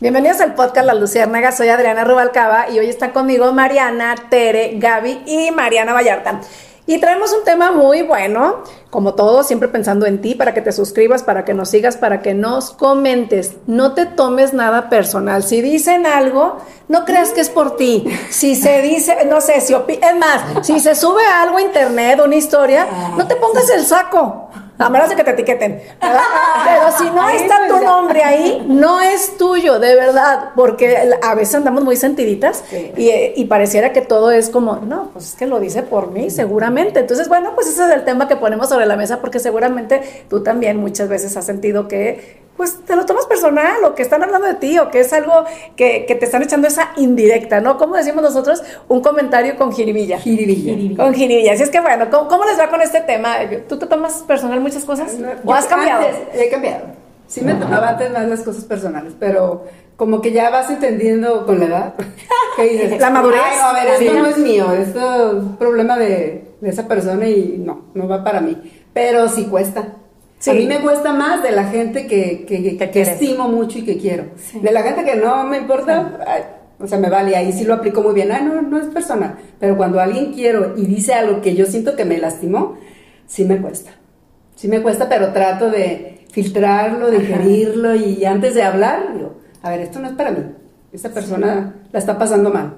Bienvenidos al podcast La Luciérnaga, soy Adriana Rubalcaba y hoy está conmigo Mariana, Tere, Gaby y Mariana Vallarta. Y traemos un tema muy bueno, como todo, siempre pensando en ti, para que te suscribas, para que nos sigas, para que nos comentes. No te tomes nada personal. Si dicen algo, no creas que es por ti. Si se dice, no sé, si es más, si se sube algo a internet, una historia, no te pongas el saco a menos de que te etiqueten. Pero si no está tu nombre ahí, no es tuyo, de verdad, porque a veces andamos muy sentiditas y, pareciera que todo es como, no, pues es que lo dice por mí, seguramente. Entonces, bueno, pues ese es el tema que ponemos sobre la mesa, porque seguramente tú también muchas veces has sentido que pues te lo tomas personal o que están hablando de ti o que es algo que, te están echando esa indirecta, ¿no? Como decimos nosotros, un comentario con jiribilla. Jiribilla. Con jiribilla. Así es que bueno, ¿cómo, les va con este tema? ¿Tú te tomas personal muchas cosas? ¿O has cambiado? he cambiado. Sí me tomaba antes más las cosas personales, pero como que ya vas entendiendo con la edad. la madurez. Ay, a ver, esto no es mío, esto es problema de, de esa persona y no, no va para mí. Pero sí cuesta. A mí me cuesta más de la gente que, que, estimo mucho y que quiero. De la gente que no me importa, o sea, me vale, ahí sí lo aplico muy bien. Ay, no, no es personal. Pero cuando alguien quiero y dice algo que yo siento que me lastimó, sí me cuesta. Sí me cuesta, pero trato de filtrarlo, digerirlo y antes de hablar, digo, a ver, esto no es para mí. Esta persona la está pasando mal.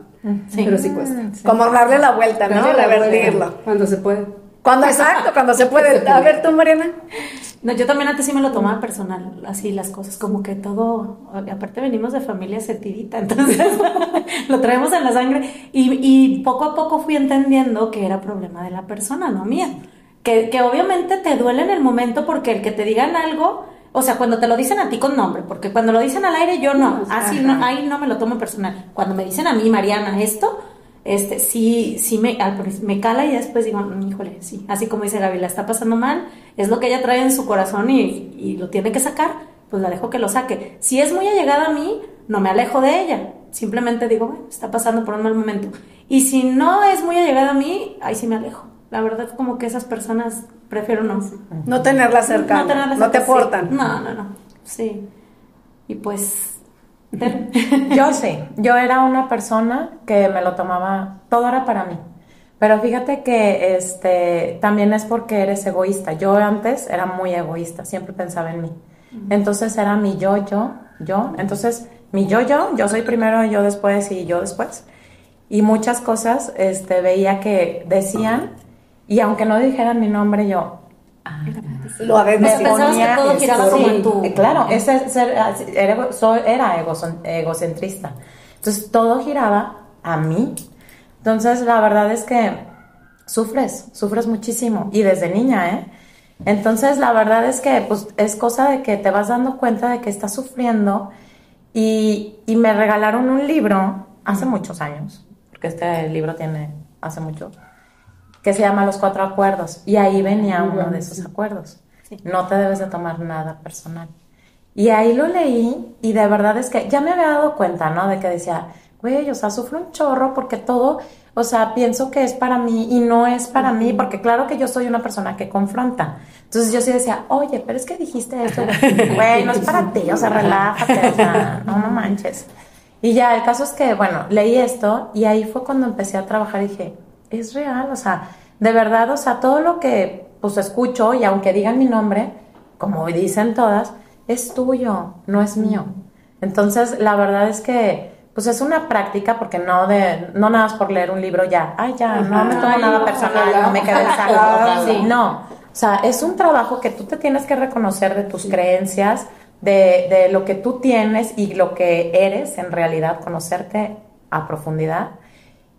Pero sí cuesta. Como darle la vuelta, ¿no? Revertirlo. Cuando se puede. Cuando exacto, cuando se puede. A ver, tú, Mariana. No, yo también antes sí me lo tomaba personal, así las cosas, como que todo, aparte venimos de familia setidita, entonces lo traemos en la sangre y, y, poco a poco fui entendiendo que era problema de la persona, no mía. Que, que obviamente te duele en el momento porque el que te digan algo, o sea, cuando te lo dicen a ti con nombre, porque cuando lo dicen al aire yo no, así no, ahí no me lo tomo personal. Cuando me dicen a mí, Mariana, esto, este, sí, sí me, me cala y después digo, mm, híjole, sí, así como dice Gaby, la está pasando mal, es lo que ella trae en su corazón y, y, lo tiene que sacar, pues la dejo que lo saque. Si es muy allegada a mí, no me alejo de ella, simplemente digo, bueno, está pasando por un mal momento. Y si no es muy allegada a mí, ahí sí me alejo. La verdad, como que esas personas prefiero no. No tenerlas cerca. No, te aportan. No, no, no. Sí. Y pues yo sí, yo era una persona que me lo tomaba, todo era para mí. Pero fíjate que este también es porque eres egoísta. Yo antes era muy egoísta, siempre pensaba en mí. Entonces era mi yo, yo, yo. Entonces, mi yo, yo, yo soy primero, yo después y yo después. Y muchas cosas este, veía que decían, y aunque no dijeran mi nombre, yo, ah, lo me pensabas que todo giraba como en tu... Eh, claro, ese, era, era egocentrista. Entonces todo giraba a mí. Entonces la verdad es que sufres, sufres muchísimo. Y desde niña, ¿eh? Entonces la verdad es que pues, es cosa de que te vas dando cuenta de que estás sufriendo. Y, y me regalaron un libro hace muchos años, porque este libro tiene hace mucho que se llama Los Cuatro Acuerdos. Y ahí venía uno de esos acuerdos. No te debes de tomar nada personal. Y ahí lo leí y de verdad es que ya me había dado cuenta, ¿no? De que decía, güey, o sea, sufro un chorro porque todo, o sea, pienso que es para mí y no es para mí, porque claro que yo soy una persona que confronta. Entonces yo sí decía, oye, pero es que dijiste esto, güey, no es para ti, o sea, relájate, o sea, no, no manches. Y ya, el caso es que, bueno, leí esto y ahí fue cuando empecé a trabajar y dije, es real, o sea, de verdad, o sea, todo lo que pues escucho y aunque digan mi nombre, como dicen todas, es tuyo, no es mío. Entonces, la verdad es que pues es una práctica porque no de no nada más por leer un libro ya, ay ya, no me tomo nada personal, no me quedé sí, no. O sea, es un trabajo que tú te tienes que reconocer de tus creencias, de, de, lo que tú tienes y lo que eres en realidad, conocerte a profundidad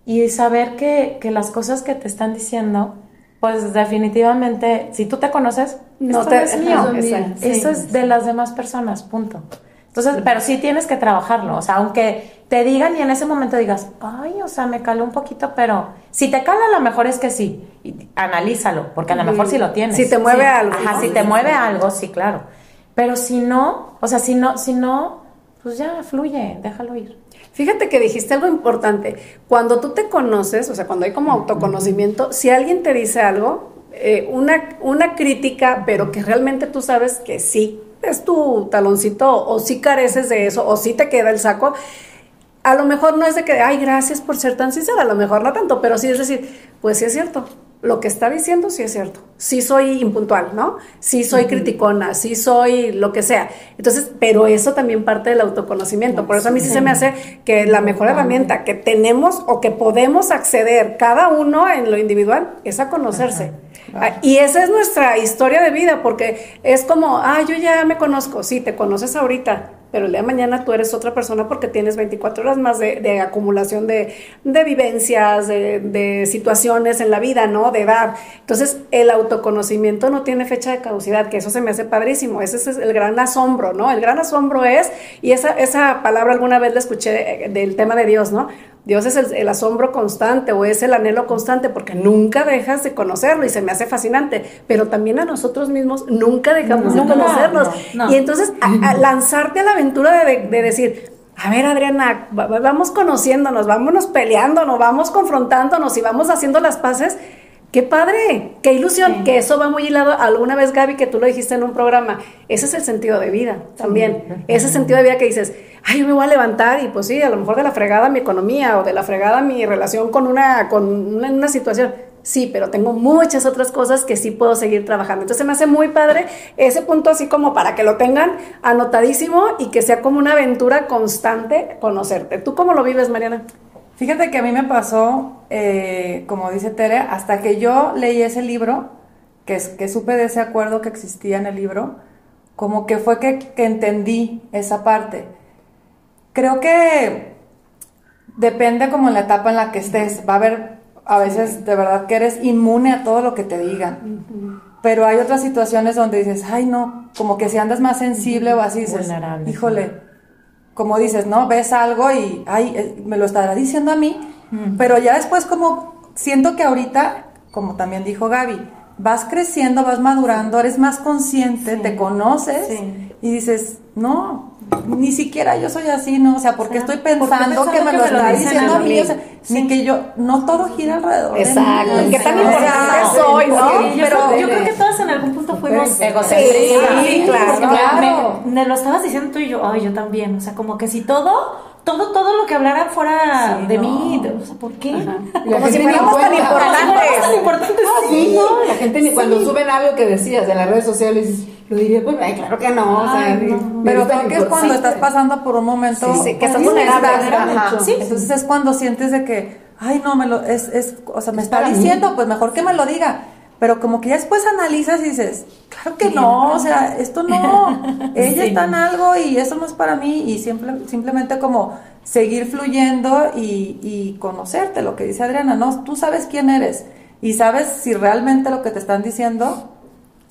y saber que, que las cosas que te están diciendo pues definitivamente, si tú te conoces, no te, es mío. Eso es de las demás personas, punto. Entonces, pero sí tienes que trabajarlo, o sea, aunque te digan y en ese momento digas, ay, o sea, me caló un poquito, pero si te cala, a lo mejor es que sí, analízalo, porque a lo mejor sí lo tienes. Si te mueve algo. Ajá, si te mueve algo, sí, claro. Pero si no, o sea, si no, si no, pues ya fluye, déjalo ir. Fíjate que dijiste algo importante. Cuando tú te conoces, o sea, cuando hay como autoconocimiento, si alguien te dice algo, eh, una, una crítica, pero que realmente tú sabes que sí, es tu taloncito o si careces de eso o si te queda el saco, a lo mejor no es de que, ay, gracias por ser tan sincera, a lo mejor no tanto, pero sí es decir, pues sí es cierto, lo que está diciendo sí es cierto. Sí soy impuntual, ¿no? Sí soy criticona, sí soy lo que sea. Entonces, pero eso también parte del autoconocimiento. Por eso a mí sí se me hace que la mejor herramienta que tenemos o que podemos acceder cada uno en lo individual es a conocerse. Ah, y esa es nuestra historia de vida, porque es como, ah, yo ya me conozco, sí, te conoces ahorita, pero el día de mañana tú eres otra persona porque tienes 24 horas más de, acumulación de, vivencias, de, situaciones en la vida, ¿no? De edad. Entonces, el autoconocimiento no tiene fecha de caducidad, que eso se me hace padrísimo. Ese es el gran asombro, ¿no? El gran asombro es, y esa, esa palabra alguna vez la escuché del tema de Dios, ¿no? Dios es el, asombro constante o es el anhelo constante porque nunca dejas de conocerlo y se me hace fascinante, pero también a nosotros mismos nunca dejamos de conocernos. y entonces lanzarte a la aventura de, decir, a ver, Adriana, vamos conociéndonos, vámonos peleándonos, vamos confrontándonos y vamos haciendo las paces. ¡Qué padre! ¡Qué ilusión! Que eso va muy hilado. Alguna vez, Gaby, que tú lo dijiste en un programa, ese es el sentido de vida también. Ese sentido de vida que dices, ay, yo me voy a levantar y pues sí, a lo mejor de la fregada mi economía o de la fregada mi relación con una, con una, situación. Sí, pero tengo muchas otras cosas que sí puedo seguir trabajando. Entonces me hace muy padre ese punto así como para que lo tengan anotadísimo y que sea como una aventura constante conocerte. ¿Tú cómo lo vives, Mariana? Fíjate que a mí me pasó, eh, como dice Tere, hasta que yo leí ese libro, que, que supe de ese acuerdo que existía en el libro, como que fue que, que entendí esa parte. Creo que depende como la etapa en la que estés. Va a haber a veces de verdad que eres inmune a todo lo que te digan. Pero hay otras situaciones donde dices, ay no, como que si andas más sensible o así, dices, híjole, como dices, ¿no? Ves algo y, ay, eh, me lo estará diciendo a mí, pero ya después como siento que ahorita, como también dijo Gaby, vas creciendo, vas madurando, eres más consciente, te conoces y dices, no, ni siquiera yo soy así, ¿no? O sea, porque estoy pensando que me lo está diciendo a mí, o sea, ni que yo, no todo gira alrededor. Exacto, qué tan importante soy, ¿no? Pero yo creo que todas en algún punto fuimos egocentristas. Sí, claro. Me, lo estabas diciendo tú y yo, ay, yo también, o sea, como que si todo todo, todo lo que hablaran fuera de mí, o sea, ¿por qué? Como si fuéramos tan importantes. tan importantes. Ah, sí, ¿no? La gente ni cuando suben algo que decías en las redes sociales, yo diría, pues, ay, claro que no, o sea, pero creo que es cuando estás pasando por un momento sí, que estás vulnerable. Sí, entonces es cuando sientes de que, ay, no, me lo, es, es, o sea, me está diciendo, pues mejor que me lo diga pero como que ya después analizas y dices, claro que no, o sea, esto no, ella está en algo y eso no es para mí y simple, simplemente como seguir fluyendo y, y conocerte, lo que dice Adriana, no, tú sabes quién eres y sabes si realmente lo que te están diciendo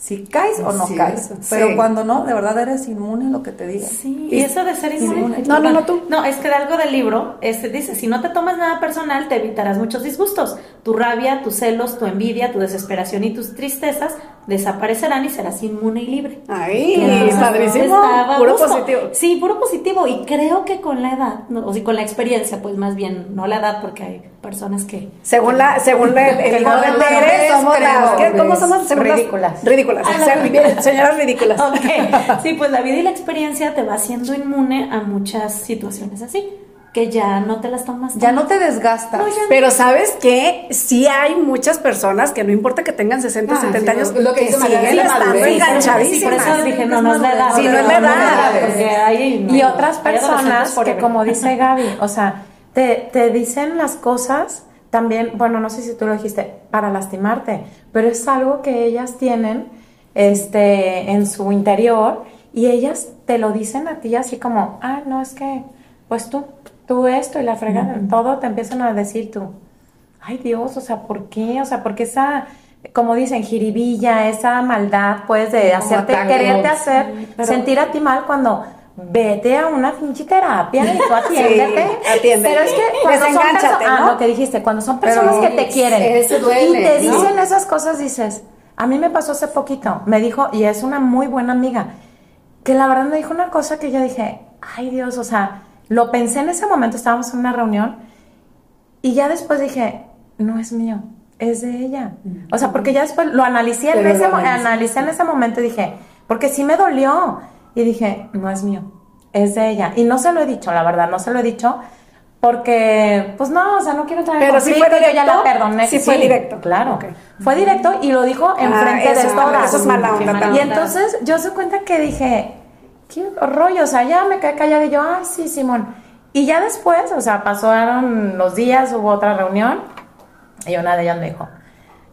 si caes o no caes. Pero cuando no, de verdad eres inmune a lo que te diga. Sí, y, eso de ser inmune. No, no, no, tú. No, es que de algo del libro este, dice, si no te tomas nada personal, te evitarás muchos disgustos. Tu rabia, tus celos, tu envidia, tu desesperación y tus tristezas desaparecerán y serás inmune y libre. Ay, padrísimo. Puro positivo. Sí, puro positivo. Y creo que con la edad, o sea, con la experiencia, pues más bien, no la edad, porque hay personas que... Según la, según el, el somos las... ¿Cómo somos? Ridículas. Ridículas. Ah, señoras ridículas. Sí, pues la vida y la experiencia te va haciendo inmune a muchas situaciones así que ya no te las tomas. Ya no te desgasta. Pero sabes que sí hay muchas personas que no importa que tengan 60, 70 ah, años, lo, que, que siguen estando enganchadísimas. por eso dije, no, no es la edad. Sí, no es la edad. y otras personas que, como dice Gaby, o sea, te, te dicen las cosas también, bueno, no sé si tú lo dijiste, para lastimarte, pero es algo que ellas tienen este, en su interior y ellas te lo dicen a ti así como, ah, no, es que, pues tú, tú esto y la fregada, todo te empiezan a decir tú, ay Dios, o sea, ¿por qué? O sea, porque esa, como dicen, jiribilla, esa maldad, pues, de hacerte, quererte hacer sentir a ti mal cuando vete a una pinche terapia y tú atiéndete. Pero es que cuando son personas, ah, lo que dijiste, cuando son personas que te quieren y te dicen esas cosas, dices, a mí me pasó hace poquito, me dijo, y es una muy buena amiga, que la verdad me dijo una cosa que yo dije, ay Dios, o sea, lo pensé en ese momento, estábamos en una reunión y ya después dije, no es mío, es de ella. O sea, porque ya después lo analicé, en ese, analicé en ese momento y dije, porque sí me dolió. y dije, no es mío, es de ella. Y no se lo he dicho, la verdad, no se lo he dicho. Porque, pues no, o sea, no quiero traer Pero conflicto, fue yo ya la directo, perdoné. sí fue directo. Claro. Fue directo y lo dijo Ah, enfrente eso de todas. eso es mala onda Qué mala también. Y entonces yo se cuenta que dije, qué rollo, o sea, ya me quedé callada y yo, ay, sí, Simón. Y ya después, o sea, pasaron los días, hubo otra reunión y una de ellas me dijo,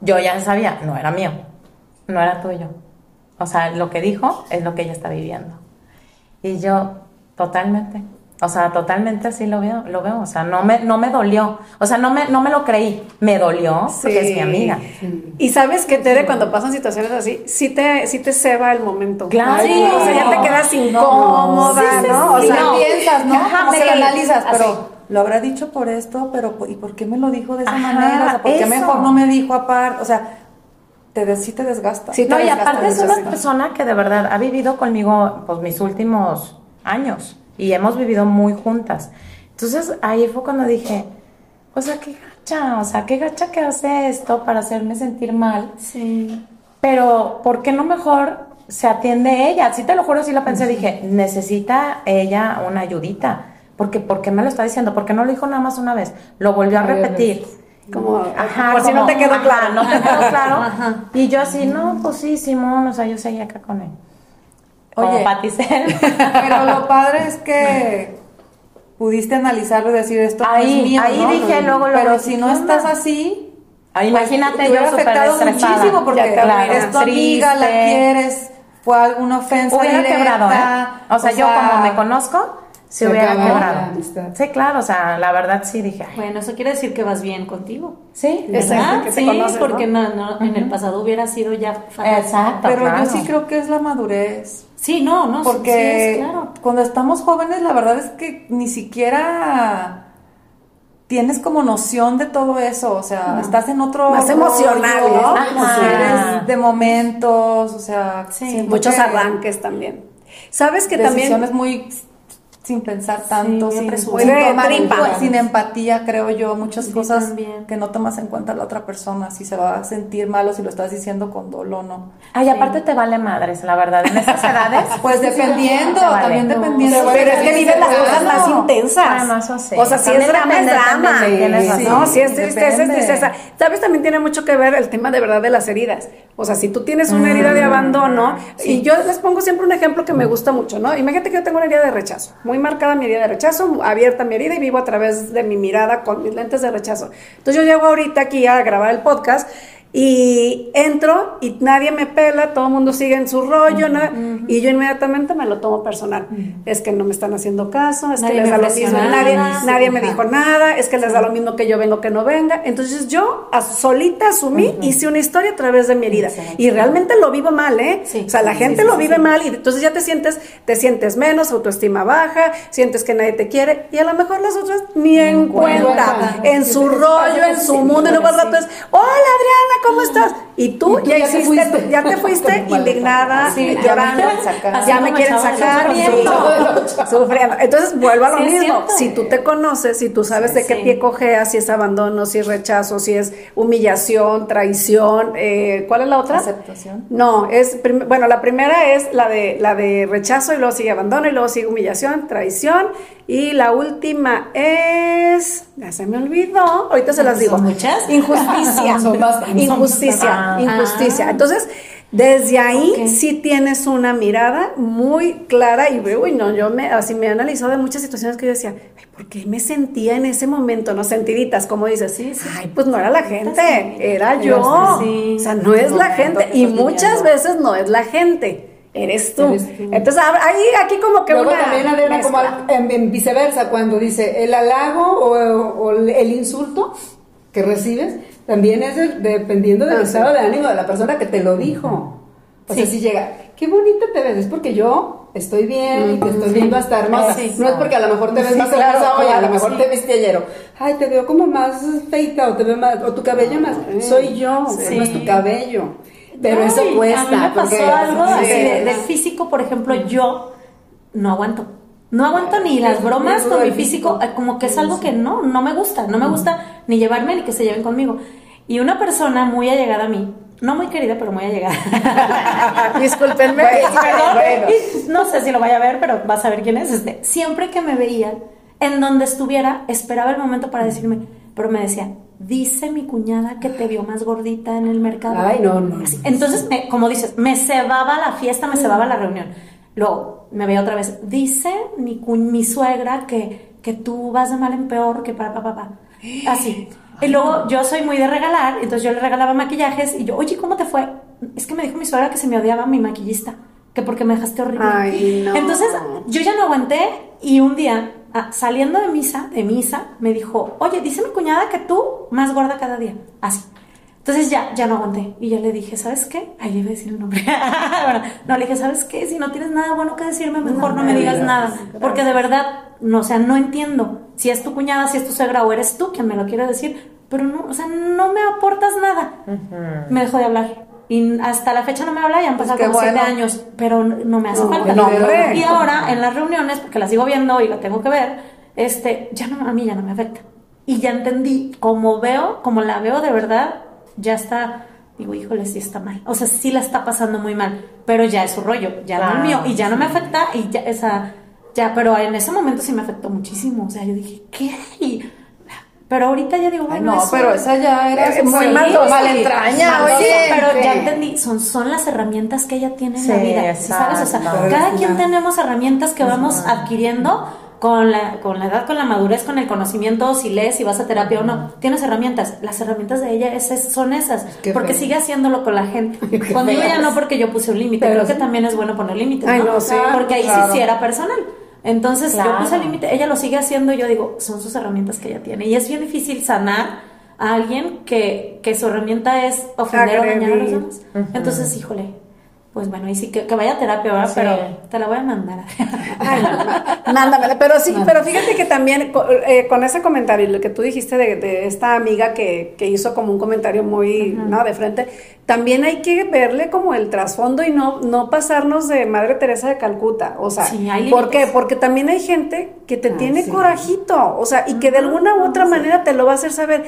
yo ya sabía, no era mío, no era tuyo. O sea, lo que dijo es lo que ella está viviendo. Y yo, totalmente. O sea, totalmente así lo veo, lo veo. O sea, no me, no me dolió. O sea, no me, no me lo creí. Me dolió porque Sí. es mi amiga. Y sabes que Tere, cuando pasan situaciones así, sí te, sí te ceba el momento. Claro. Sí, o sea, ya te quedas incómoda, Sí, sí, ¿no? O sea, lo piensas, ¿no? Ajá, Como lo analizas, así. pero lo habrá dicho por esto, pero ¿y por qué me lo dijo de esa Ajá, manera? O sea, ¿por qué eso. mejor no me dijo aparte? O sea, te des- sí te desgasta. Sí, te No, y aparte es una persona que de verdad ha vivido conmigo pues mis últimos años y hemos vivido muy juntas. Entonces ahí fue cuando dije, o sea, qué gacha, o sea, qué gacha que hace esto para hacerme sentir mal. Sí. Pero, ¿por qué no mejor se atiende ella? Sí te lo juro, sí lo pensé, dije, necesita ella una ayudita. Porque, ¿por qué me lo está diciendo? Porque no lo dijo nada más una vez, lo volvió a repetir. Como, Ajá, por si no como, te quedó ajá, claro. No te quedó claro. Ajá. Y yo así, no, pues sí, Simón, o sea, yo seguía acá con él. Como Oye. Paticel. Pero lo padre es que pudiste analizarlo y decir esto no Ahí- es mío, ahí ¿no? dije, luego, Pero si no ¿qué estás así, Ah, imagínate te yo afectado estresada. muchísimo porque Ya claro, es tu amiga, la quieres, fue alguna ofensa Hubiera directa, quebrado, ¿eh? O sea, yo como me conozco, se, Se hubiera quebrado. Sí, claro, o sea, la verdad sí dije, ay, Bueno, eso quiere decir que vas bien contigo. sí, Exacto, ¿verdad? que te sí, conoces, ¿no? porque no, no, en el pasado hubiera sido ya fatal. Exacto. Pero claro. yo sí creo que es la madurez. Sí, no, no, sí, Porque sí, es claro. cuando estamos jóvenes, la verdad es que ni siquiera tienes como noción de todo eso. O sea, estás en otro. Más emocional, ¿no? Ajá. De momentos, o sea, Sí, Muchos que arranques también. Sabes que también Decisiones muy sin pensar tanto, sin, apresuradas. sin tomar- sin empatía, creo yo, muchas Sí, cosas también. que no tomas en cuenta la otra persona, si se va a sentir mal o si lo estás diciendo con dolo o no. Ay, aparte te vale madres, la verdad, en estas edades. Pues dependiendo, vale. también No, dependiendo. te Pero es que viven las cosas más intensas. Ah, no, eso sí. O sea, si es drama, es drama. Sí. No, si es tristeza, es tristeza. ¿Sabes? También tiene mucho que ver el tema de verdad de las heridas. O sea, si tú tienes una herida de abandono, y yo les pongo siempre un ejemplo que me gusta mucho, ¿no? Imagínate que yo tengo una herida de rechazo, muy marcada mi herida de rechazo, abierta mi herida y vivo a través de mi mirada con mis lentes de rechazo. Entonces yo llego ahorita aquí a grabar el podcast y entro y nadie me pela, todo el mundo sigue en su rollo, ¿no? y yo inmediatamente me lo tomo personal. Es que no me están haciendo caso, es Nadie que les da lo mismo, nadie, nadie me dijo nada, es que les da lo mismo que yo vengo que no venga. Entonces yo a- solita asumí, hice una historia a través de mi herida. Y realmente lo vivo mal, ¿eh? Sí, o sea, la sí, gente sí, lo vive mal y entonces ya te sientes, te sientes menos, autoestima baja, sientes que nadie te quiere y a lo mejor las otras ni en cuenta, cuenta. en su rollo, en su mundo, y luego al rato es, hola Adriana, ¿cómo estás? Y tú, Y tú ya, ya te fuiste. ya te fuiste indignada, Sí, ya llorando, me quieren sacar. ya me quieren sacar, sufriendo. Entonces vuelvo a lo Sí, mismo. Si tú te conoces, si tú sabes de qué pie cojeas, si es abandono, si es rechazo, si es humillación, traición, eh, ¿cuál es la otra? Aceptación. No, es bueno, la primera es la de la de rechazo y luego sigue abandono y luego sigue humillación, traición y la última es ya se me olvidó, ahorita se las digo. ¿Son muchas? Injusticia. Son bastantes. Injusticia, Ah. Entonces, desde ahí Ok. sí tienes una mirada muy clara y uy, no, yo me así me he analizado de muchas situaciones que yo decía, ay, ¿por qué me sentía en ese momento, no sentiditas, como dices? Sí, sí. Ay, pues no era la gente, Sí. era yo. Sí. O sea, no es la gente y muchas veces no es la gente. Eres tú. Eres tú. Entonces, ahí, aquí como que Luego una también, Adriana, como en, en viceversa, cuando dice el halago o, el insulto que recibes, también es de- dependiendo del Ah, estado sí. de ánimo de la persona que te lo dijo. O sea, si llega, qué bonita te ves, es porque yo estoy bien y te estoy viendo hasta hermosa. Sí. No es porque a lo mejor te ves más hermosa hoy, a lo mejor te viste ayer. Ay, te veo como más feita o te veo más, o tu cabello más. Soy yo, Sí. no es tu cabello. Pero eso cuesta. A mí me pasó porque- algo Sí. así de- del físico, por ejemplo, yo no aguanto. No aguanto ni las bromas con mi físico, eh, como que es algo que no, no me gusta, no me gusta ni llevarme ni que se lleven conmigo. Y una persona muy allegada a mí, no muy querida, pero muy allegada. Discúlpenme. Perdón, no sé si lo vaya a ver, pero vas a ver quién es. Este, siempre que me veía, en donde estuviera, esperaba el momento para decirme, pero me decía, dice mi cuñada que te vio más gordita en el mercado. Ay, no, no. Así. Entonces, me- como dices, me cebaba la fiesta, me cebaba la reunión. Luego me veía otra vez, dice mi, mi suegra que, que tú vas de mal en peor, que para papá. Pa, pa. Así. Y luego yo soy muy de regalar, entonces yo le regalaba maquillajes y yo, oye, ¿cómo te fue? Es que me dijo mi suegra que se me odiaba mi maquillista, que porque me dejaste horrible. Ay, no. Entonces yo ya no aguanté y un día, ah, saliendo de misa, de misa, me dijo, oye, dice mi cuñada que tú más gorda cada día. Así. Entonces ya, ya no aguanté. Y yo le dije, ¿sabes qué? Ahí iba a decir el nombre. Bueno, no, le dije, ¿sabes qué? Si no tienes nada bueno que decirme, mejor no, me digas nada. Porque de verdad, no, o sea, no entiendo si es tu cuñada, si es tu suegra o eres tú quien me lo quiere decir. Pero no, o sea, no me aportas nada. Me dejó de hablar. Y hasta la fecha no me habla y han pasado qué como siete bueno. años, pero no me hace No, falta. no, y ahora en las reuniones, porque las sigo viendo y la tengo que ver, este, ya no, a mí ya no me afecta. Y ya entendí, como veo, como la veo de verdad, ya está, digo, híjole, sí está mal. O sea, sí la está pasando muy mal, pero ya es su rollo, ya no el mío, y ya no me afecta, y ya esa, ya, pero en ese momento sí me afectó muchísimo. O sea, yo dije, ¿qué? Y- pero ahorita ya digo, Ay, bueno, no, eso- pero esa ya era Eh, muy sí, mal- mal entraña, Sí, oye. pero ya entendí, son, son las herramientas que ella tiene en Sí, la vida, ¿sabes? O sea, cada quien tenemos herramientas que vamos adquiriendo con la, con la edad, con la madurez, con el conocimiento, si lees, si vas a terapia o no, tienes herramientas. Las herramientas de ella es- son esas, Qué porque feo. sigue haciéndolo con la gente. Conmigo ya no porque yo puse un límite, Pero creo que también es bueno poner límites, Ay, ¿no? sí, porque ahí claro. sí, sí era personal. Entonces yo puse el límite, ella lo sigue haciendo y yo digo, son sus herramientas que ella tiene. Y es bien difícil sanar a alguien que, que su herramienta es ofender o dañar a los demás. Entonces, híjole, pues bueno, y sí que, que vaya a terapia, ¿verdad? Sí. Pero te la voy a mandar. Ay, no, mándamela. Pero sí, pero fíjate que también eh, con ese comentario, y lo que tú dijiste de, de esta amiga que, que hizo como un comentario muy, ¿no? De frente, también hay que verle como el trasfondo y no, no pasarnos de Madre Teresa de Calcuta. O sea, Sí, ¿por qué? Porque también hay gente que te Ah, tiene sí. corajito, o sea, y que de alguna u otra manera te lo va a hacer saber.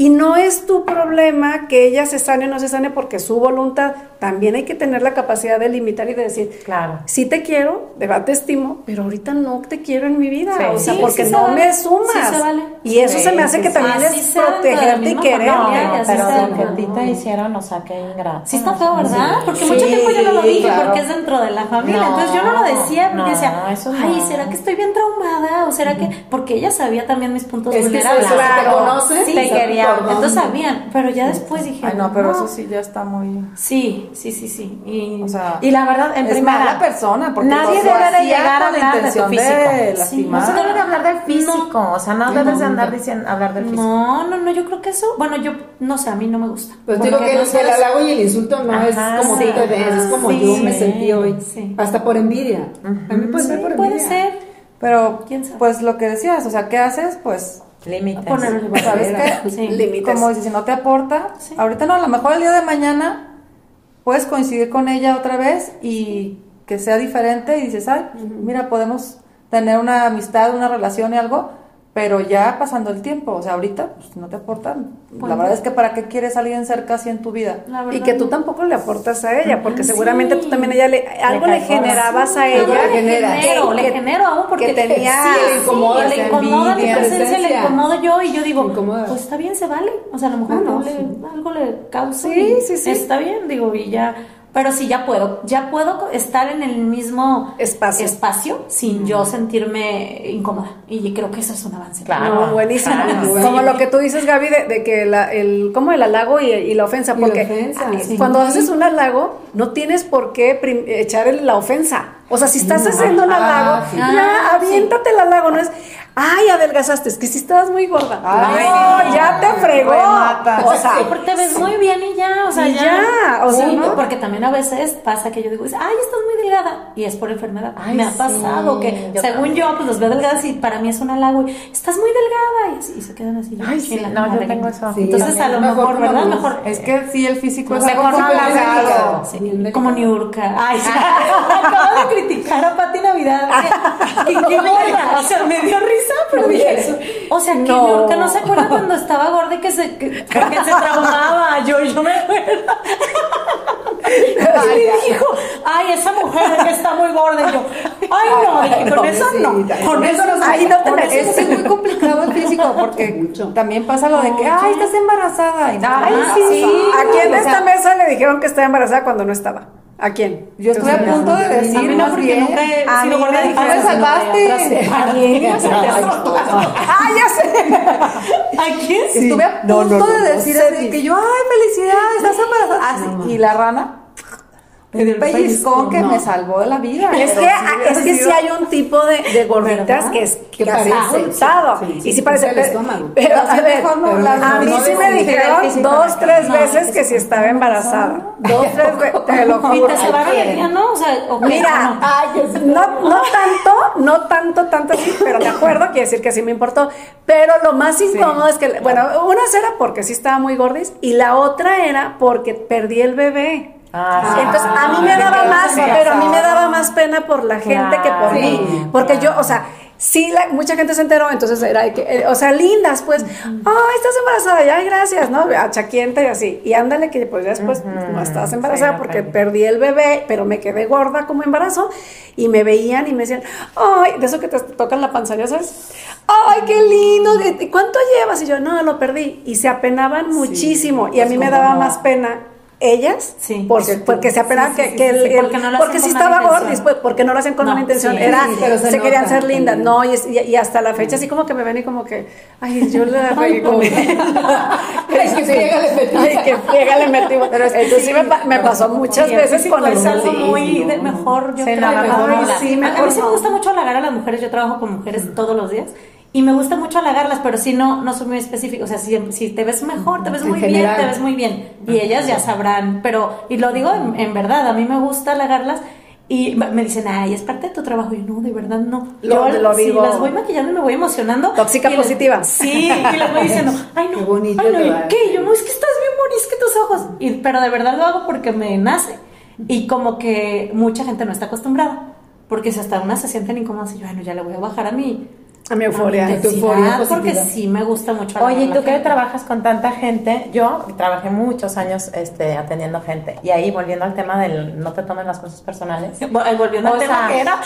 Y no es tu problema que ella se sane o no se sane porque su voluntad. También hay que tener la capacidad de limitar y de decir, Claro. sí te quiero, de verdad te estimo, pero ahorita no te quiero en mi vida, Sí. o sea, Sí, porque sí se no vale. me sumas. Sí se vale. Y eso Sí, se me hace sí, que sí. también es protegerte y querer. No, pero lo que a no. ti te hicieron, o sea, qué ingrato. Sí está feo, ¿verdad? Porque Sí, mucho tiempo yo no lo dije claro. porque es dentro de la familia. No, Entonces yo no lo decía porque no, decía, eso ay, no. ¿será que estoy bien traumada? ¿O será que...? Porque ella sabía también mis puntos vulnerables. te conoce, Sí, sabe quería. Entonces sabían. Pero ya después dije, Ay, no, pero eso sí ya está muy. Sí, sí, sí, sí. Y, O sea, Y la verdad, en es primera, mala persona, porque nadie debe de llegar a hablar de tu intención físico. de Sí, no se debe de hablar del físico, o sea, no debes de andar diciendo hablar del físico. no, no, no, yo creo que eso, bueno, yo no sé, a mí no me gusta. Pues digo que no el, halago y el insulto no Ajá, es como sí. tú te ves, es como Sí, yo me sentí hoy. Sí. Hasta por envidia. A mí puede Sí, ser por puede envidia. ser. Pero, ¿Quién sabe? pues lo que decías, o sea, ¿qué haces? Pues, Límites. Ponerle ¿sabes qué? Sí. Límites. Como dices, si no te aporta, Sí. ahorita no, a lo mejor el día de mañana puedes coincidir con ella otra vez y que sea diferente y dices, ay, mira, podemos tener una amistad, una relación y algo, pero ya pasando el tiempo, o sea, ahorita pues, no te aporta. la verdad es que para qué quieres a alguien cerca así en tu vida. Y que tú tampoco le aportas a ella, porque Sí. seguramente tú también ella le, algo le, generabas a ella. le genera. genero, que- le genero aún porque que tenía- sí, le incomoda, le incomoda mi presencia, le incomodo yo y yo digo, incomoda. pues está bien, se vale. O sea, a lo mejor Ah, no, no le- algo le causa. Sí, y sí, sí. Está bien, digo, y ya. Pero sí, ya puedo, ya puedo estar en el mismo Espacio. espacio sin yo sentirme incómoda. Y creo que eso es un avance. Claro. No, buenísimo. Claro. Como lo que tú dices, Gaby, de, de que la, el, como el halago y, y la ofensa, porque ofensa, ah, sí. cuando haces un halago, no tienes por qué prim- echar el- la ofensa. O sea, si estás haciendo un Ah, halago, sí. ya Ah, aviéntate el halago, no es, ay, adelgazaste, es que si estabas muy gorda. Ay, no, ya te fregó. O sea, Sí, porque te ves muy bien y ya, o sea, Y ya. ya, o sea, Sí, ¿no? porque también a veces pasa que yo digo, ay, estás muy delgada, y es por enfermedad. Ay, Me ha sí, pasado que, yo según también. yo, pues los veo delgadas y para mí es un halago, y estás muy delgada, y, se quedan así. Ay, sí, no, yo tengo eso. Sí, Entonces, a lo Mejor mejor, ¿verdad? luz. Mejor. Es que sí, el físico es Mejor no. Sí, como Niurka. Ay, sí. Acabo de criticar a Pati Navidad. ¿Qué, qué gorda. O sea, me dio risa pero dije eso. O sea, que no. no se acuerda cuando estaba gorda y que se, que, que se traumaba. Yo, yo me acuerdo. y me dijo, ay, esa mujer que está muy gorda. Y yo, ay, no, dije, con eso no. Con eso no, ahí no te Es muy complicado el físico porque también pasa lo de que, ay, estás embarazada. Y, ay, sí. ¿A quién de esta mesa le dijeron que estaba embarazada cuando no estaba? ¿A quién? Yo estuve a punto de decir, no, porque nunca he a sido gorda. ¿A me salvaste? ¿A quién? ¡Ah, ya sé! ¿A quién? Estuve a punto de decir así, que yo, ay, felicidades, estás embarazada. Así, y la rana un pellizcón que me salvó la vida. Es que, es que sí hay un tipo de, de gorditas que es que, parece apuntado. y sí parece el estómago. Pero, a ver, a mí sí me dijeron dos, tres veces que si estaba embarazada. Dos, tres veces, te lo juro. ¿Y te salvaron ya no? O sea, Mira, no, no tanto, no tanto, tanto así, pero me acuerdo, quiere decir que sí me importó. Pero lo más incómodo es que, bueno, una era porque sí estaba muy gordis y la otra era porque perdí el bebé. Ah, Entonces, a mí me daba más, pero a mí me daba más pena por la gente que por mí. Porque yo, o sea, sí, la, mucha gente se enteró, entonces era de que, eh, o sea, lindas, pues, ay, estás embarazada, ya, gracias, ¿no? Achaquienta y así. Y ándale que pues ya después no estás embarazada porque perdí el bebé, pero me quedé gorda como embarazo y me veían y me decían, ay, de eso que te tocan la panza, ¿ya sabes? Ay, qué lindo, ¿cuánto llevas? Y yo, no, lo perdí. Y se apenaban muchísimo y a mí me daba más pena ellas sí, porque, porque se apenaban que, que el, porque, no porque si estaba gordis pues porque no lo hacen con No, una intención sí, era sí, se se, querían ser lindas no y, es- y, hasta la fecha así como que me ven y como que ay yo le regué con Ay, que friega le metí. ay que friega le metí pero entonces sí me, me pasó muchas veces sí, con es algo sí. muy de mejor. Yo Sí, trabajo mejor. Sí, a- mejor a mí sí me gusta mucho halagar a las mujeres. Yo trabajo con mujeres todos los días. Y me gusta mucho halagarlas, pero sí no, no soy muy específica. O sea, si, si te ves mejor, te ves muy bien, te ves muy bien. Y ellas ya sabrán. Pero, y lo digo en, en verdad, a mí me gusta halagarlas. Y me dicen, ay, es parte de tu trabajo. Y yo, no, de verdad no. Lo- yo lo sí, digo. las voy maquillando y me voy emocionando. Tóxica les- positiva. sí, y les voy diciendo, ay, no, Qué bonito ay, no, ¿y. ¿qué? Y yo, no, es que estás bien bonita, es que tus ojos. Y, pero de verdad lo hago porque me nace. Y como que mucha gente no está acostumbrada. Porque si hasta una se sienten incómodas y yo, bueno, ya le voy a bajar a mi, a mi a euforia mi tu euforia porque positiva. sí me gusta mucho. Oye, ¿y halagar a tú gente. trabajas con tanta gente? Yo trabajé muchos años este, atendiendo gente. Y ahí, volviendo al tema del no te tomen las cosas personales. Vol- Volviendo al tema que era.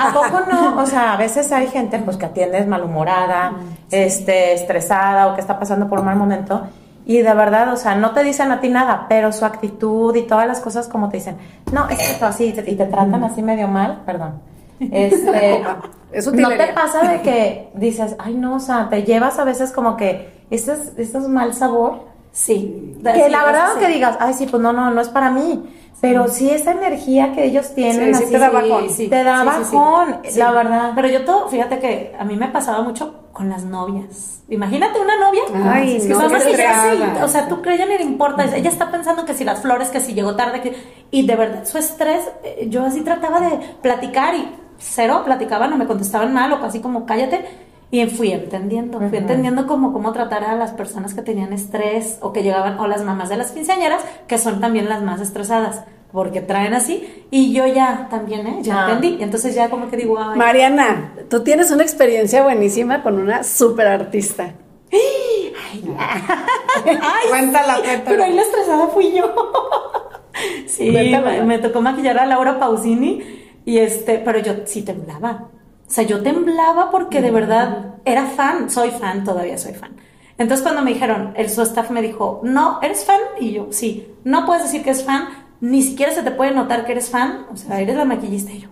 ¿a poco no? O sea, a veces hay gente pues que atiendes malhumorada, este, estresada o que está pasando por un mal momento. Y de verdad, o sea, no te dicen a ti nada, pero su actitud y todas las cosas como te dicen, no, es que tú así, y te, y te tratan así medio mal, perdón. Este, Es no te pasa de que dices, ay no, o sea, te llevas a veces como que este es, este es mal sabor. Sí. Que Sí, la verdad sí. que digas, ay sí, pues no, no, no es para mí. Pero sí esa energía que ellos tienen, Sí, sí así, te da bajón. Sí, te da sí, sí, sí. bajón, Sí. la verdad. Pero yo todo, fíjate que a mí me pasaba mucho con las novias. Imagínate una novia. Ay, que no, así, estresada. o sea, tú crees ya ni le importa. Ella está pensando que si las flores, que si llegó tarde, que y de verdad su estrés, eh, yo así trataba de platicar y cero platicaban o me contestaban mal o casi como cállate. Y fui entendiendo, fui entendiendo cómo, cómo tratar a las personas que tenían estrés o que llegaban, o las mamás de las quinceañeras, que son también las más estresadas, porque traen así. Y yo ya también, ¿eh? Ya Ah. entendí. Y entonces ya como que digo, ay, Mariana tú tienes una experiencia buenísima con una super artista Cuéntala, cuéntala. Pero ahí la estresada fui yo. sí, me tocó maquillar a Laura Pausini y este, pero yo sí temblaba. O sea, yo temblaba porque de verdad era fan, soy fan, todavía soy fan. Entonces cuando me dijeron, el su staff me dijo, no, ¿eres fan? Y yo, sí, no puedes decir que es fan, ni siquiera se te puede notar que eres fan, o sea, eres la maquillista y yo.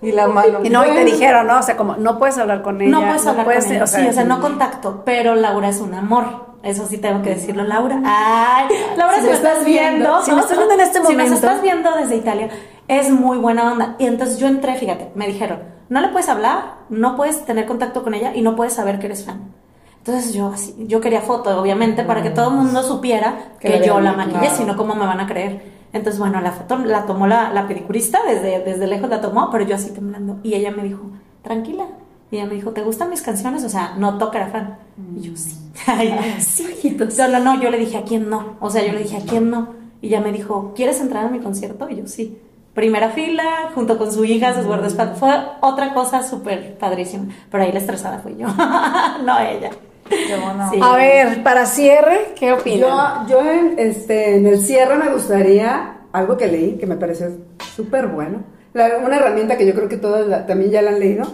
Y la mano. y no y te dijeron no o sea como no puedes hablar con ella No puedes hablar puedes- con ella. o sea, sí, o sea, no contacto, pero Laura es un amor. Eso sí tengo que decirlo, Laura. Ay, Laura, si, me estás viendo, si me estás viendo en este Si nos momento. estás viendo desde Italia, es muy buena onda. Y entonces yo entré, fíjate, me dijeron, no le puedes hablar, no puedes tener contacto con ella y no puedes saber que eres fan. Entonces yo así, yo quería foto, obviamente, para que todo el mundo supiera Que que, yo la maquillé, claro. si no, ¿cómo me van a creer? Entonces, bueno, la foto la tomó la, la pedicurista, desde, desde lejos la tomó, pero yo así temblando. Y ella me dijo, tranquila. Y ella me dijo, ¿te gustan mis canciones? O sea, notó que era fan. Y yo, sí. Ay, sí. Solo no, yo le dije, ¿a quién no? O sea, yo le dije, ¿a quién no? Y ella me dijo, ¿quieres entrar a mi concierto? Y yo, sí. Primera fila, junto con su hija, sus guardaespaldas. Fue otra cosa súper padrísima. Pero ahí la estresada fui yo, no ella. Qué bueno. Sí. A ver, para cierre, ¿qué opinan? Yo, yo en, este, en el cierre me gustaría algo que leí que me pareció súper bueno. La- una herramienta que yo creo que todas la- también ya la han leído.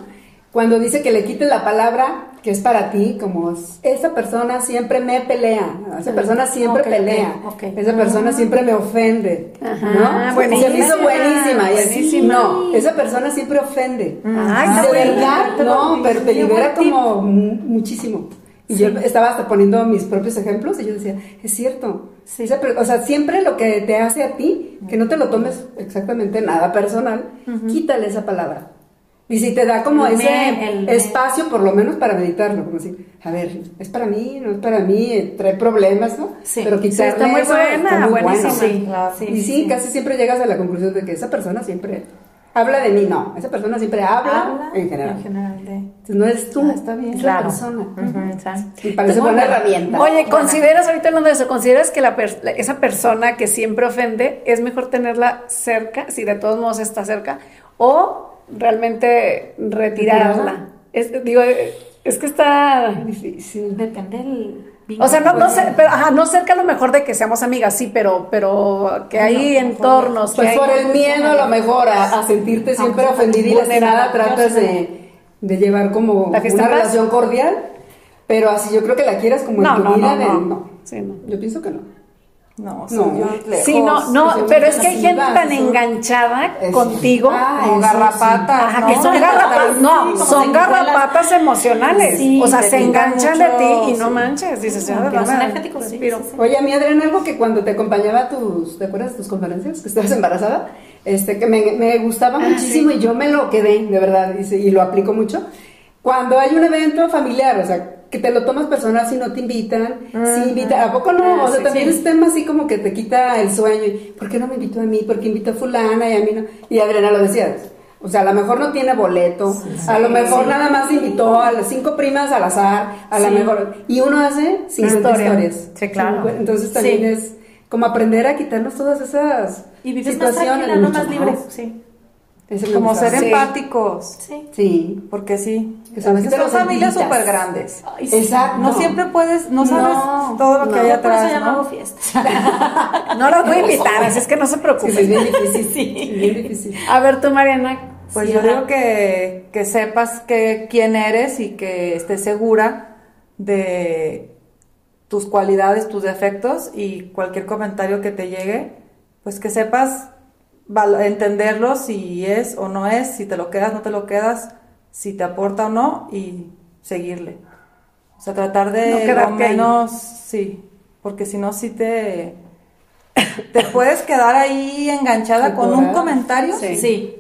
Cuando dice que le quites la palabra que es para ti, como esa persona siempre me pelea, esa persona siempre ok, pelea, ok, ok. esa persona siempre me ofende, Ajá, ¿no? buenísima. Se me hizo buenísima y así, no, esa persona siempre ofende. Ay, de verdad, no, pero te libera como mu- muchísimo. Y yo estaba hasta poniendo mis propios ejemplos y yo decía, es cierto. Per- o sea, siempre lo que te hace a ti, que no te lo tomes exactamente nada personal, quítale esa palabra. Y si te da como El ese me, el me. espacio, por lo menos para meditarlo, como así, a ver, es para mí, no es para mí, eh, trae problemas, ¿no? Sí. Pero quitarle Sí, está muy eso buena, está muy buenísima. bueno. Sí, Claro. sí, y sí, casi siempre llegas a la conclusión de que esa persona siempre habla de mí, no, esa persona siempre habla, Habla en general. En general de... Entonces, no eres tú, Ah, está bien. es Claro. la persona. ¿sabes? Me parece buena herramienta. Oye, ¿consideras, ahorita hablando de eso, consideras que la per- la- esa persona que siempre ofende es mejor tenerla cerca, si de todos modos está cerca, o realmente retirarla? Retirarla. Es, digo, es que está difícil. Depende del... O sea, no, no, sé, pero, ajá, no cerca a lo mejor de que seamos amigas, sí, pero, pero que hay entornos. que Pues hay- por el miedo a lo mejor a, a sentirte siempre ofendida y lastimada tratas de, de llevar como ¿La fiesta una relación cordial, pero así yo creo que la quieras como No, en tu no, vida no, de- no. Sí, no. Yo pienso que no. No, No. soy yo lejos. Sí, no, no, pero es que hay gente tan enganchada Es- contigo. Ah, como garrapatas, Ajá, ¿no? que son garrapatas, no, son garrapatas emocionales. Sí, o sea, se enganchan mucho, de ti y no sí. manches. Dices, ya, energéticos, sí, respiro. sí, sí. Oye, a mí Adrián, algo que cuando te acompañaba a tus, ¿te acuerdas de tus conferencias? Que estabas embarazada, este, que me, me gustaba muchísimo y yo me lo quedé, de verdad, y, y lo aplico mucho. Cuando hay un evento familiar, o sea, que te lo tomas personal si no te invitan, si invitan, ¿a poco no? O sea, sí, también sí. es tema así como que te quita el sueño. y, ¿Por qué no me invitó a mí? ¿Por qué invitó a fulana y a mí no? Y Adriana lo decía, o sea, a lo mejor no tiene boleto, a lo mejor nada más invitó a las cinco primas al azar, a lo mejor, y uno hace 50 Historia. historias. Sí, claro. Entonces también es como aprender a quitarnos todas esas Y vives más situaciones. tranquila, no mucho, más libre. Sí. Como ser Sí. empáticos. Sí. Sí. Porque sí. Que son familias súper grandes. Ay, sí. Exacto. No siempre puedes, no sabes No, todo lo que no. hay Yo por eso atrás, no fiestas. No las voy a invitar, así es que no se Sí, preocupen. sí, es bien difícil. Bien difícil. A ver, tú, Mariana. Pues Sí, yo digo que, que sepas que quién eres y que estés segura de tus cualidades, tus defectos y cualquier comentario que te llegue, pues que sepas entenderlo si es o no es, si te lo quedas, no te lo quedas, si te aporta o no y seguirle. O sea, tratar No de quedarte lo ahí. menos, sí, porque si no, sí te, te puedes quedar ahí enganchada con un comentario. Sí. Sí.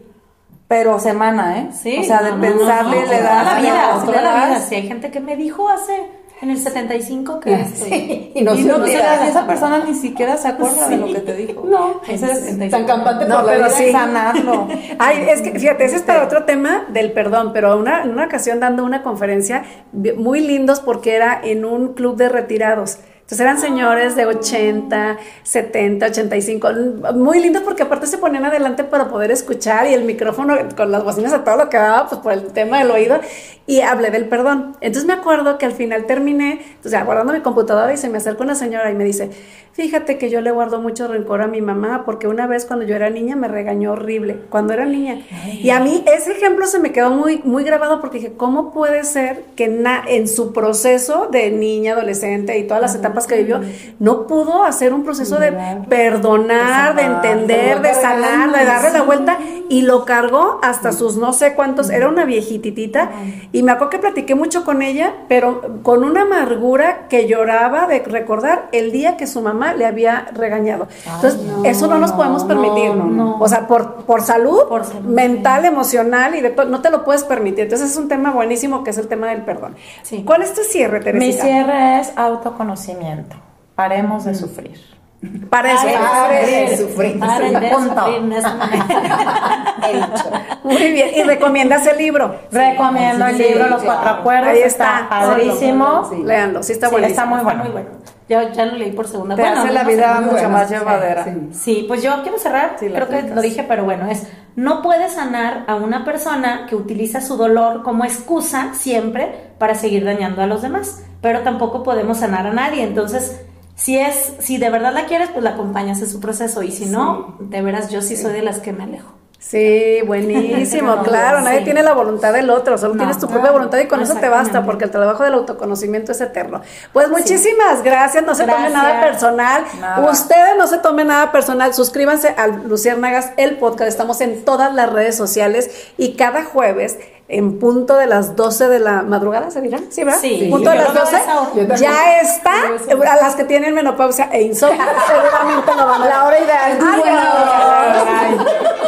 Pero semana, ¿eh? Sí. O sea, de no, no, pensarle no, no, le toda das la vida, no, toda la vida. Si hay gente que me dijo hace en el 75 que. Sí, y no y se no das, y esa persona ni siquiera se acuerda de lo que te dijo. No, Entonces, tan campante No, por la pero vida. sí. sanarlo. Ay, es que fíjate, ese es para otro tema del perdón, pero una, en una ocasión dando una conferencia muy lindos porque era en un club de retirados. Entonces eran señores de 80, 70, 85, muy lindos porque aparte se ponían adelante para poder escuchar y el micrófono con las bocinas a todo lo que daba, pues por el tema del oído, y hablé del perdón. Entonces me acuerdo que al final terminé, o sea, guardando mi computadora y se me acerca una señora y me dice, fíjate que yo le guardo mucho rencor a mi mamá porque una vez cuando yo era niña me regañó horrible, cuando era niña. Y a mí ese ejemplo se me quedó muy, muy grabado porque dije, ¿cómo puede ser que na- en su proceso de niña, adolescente y todas las etapas que vivió, no pudo hacer un proceso de perdonar, de entender, de sanar, de darle la vuelta y lo cargó hasta sus no sé cuántos, era una viejititita y me acuerdo que platiqué mucho con ella, pero con una amargura que lloraba de recordar el día que su mamá le había regañado. Entonces, eso no nos podemos permitir. no, no. O sea, por, por salud, Por salud, mental, emocional y de todo, no te lo puedes permitir. Entonces, es un tema buenísimo que es el tema del perdón. Sí. ¿Cuál es tu cierre, Mi Teresita? cierre es autoconocimiento. Paremos de sufrir. Para eso. Pare de sufrir. Paren de Punto. sufrir en este momento. Muy bien. Y recomiendas el libro. Recomiendo el libro sí, Los claro. Cuatro Acuerdos. Ahí está, está. padrísimo. Sí. Léanlo, sí está Sí, bueno. está muy bueno. Muy bueno. Ya, ya lo leí por segunda Te bueno, hace la vida mucho buena, más sí, llevadera. sí. Sí, pues yo quiero cerrar, creo que lo dije, pero bueno, es, no puedes sanar a una persona que utiliza su dolor como excusa siempre para seguir dañando a los demás, pero tampoco podemos sanar a nadie, entonces, si es, si de verdad la quieres, pues la acompañas en su proceso, y si no, de veras, yo sí, soy de las que me alejo. Sí, buenísimo, No, claro, nadie sí. tiene la voluntad del otro, solo No, tienes tu no, propia voluntad y con eso te basta, porque el trabajo del autoconocimiento es eterno. Pues muchísimas gracias, no se tome Gracias. nada personal, Nada. ustedes no se tomen nada personal, suscríbanse al Luciérnagas, el podcast, estamos en todas las redes sociales y cada jueves en punto de las 12 de la madrugada, ¿se dirá? Sí, ¿verdad? Sí, punto de las lo veo a 12, esa hora. Yo también. ya está, a a las que tienen menopausia e insomnio, seguramente lo van a La hora ideal. Adiós. Bye.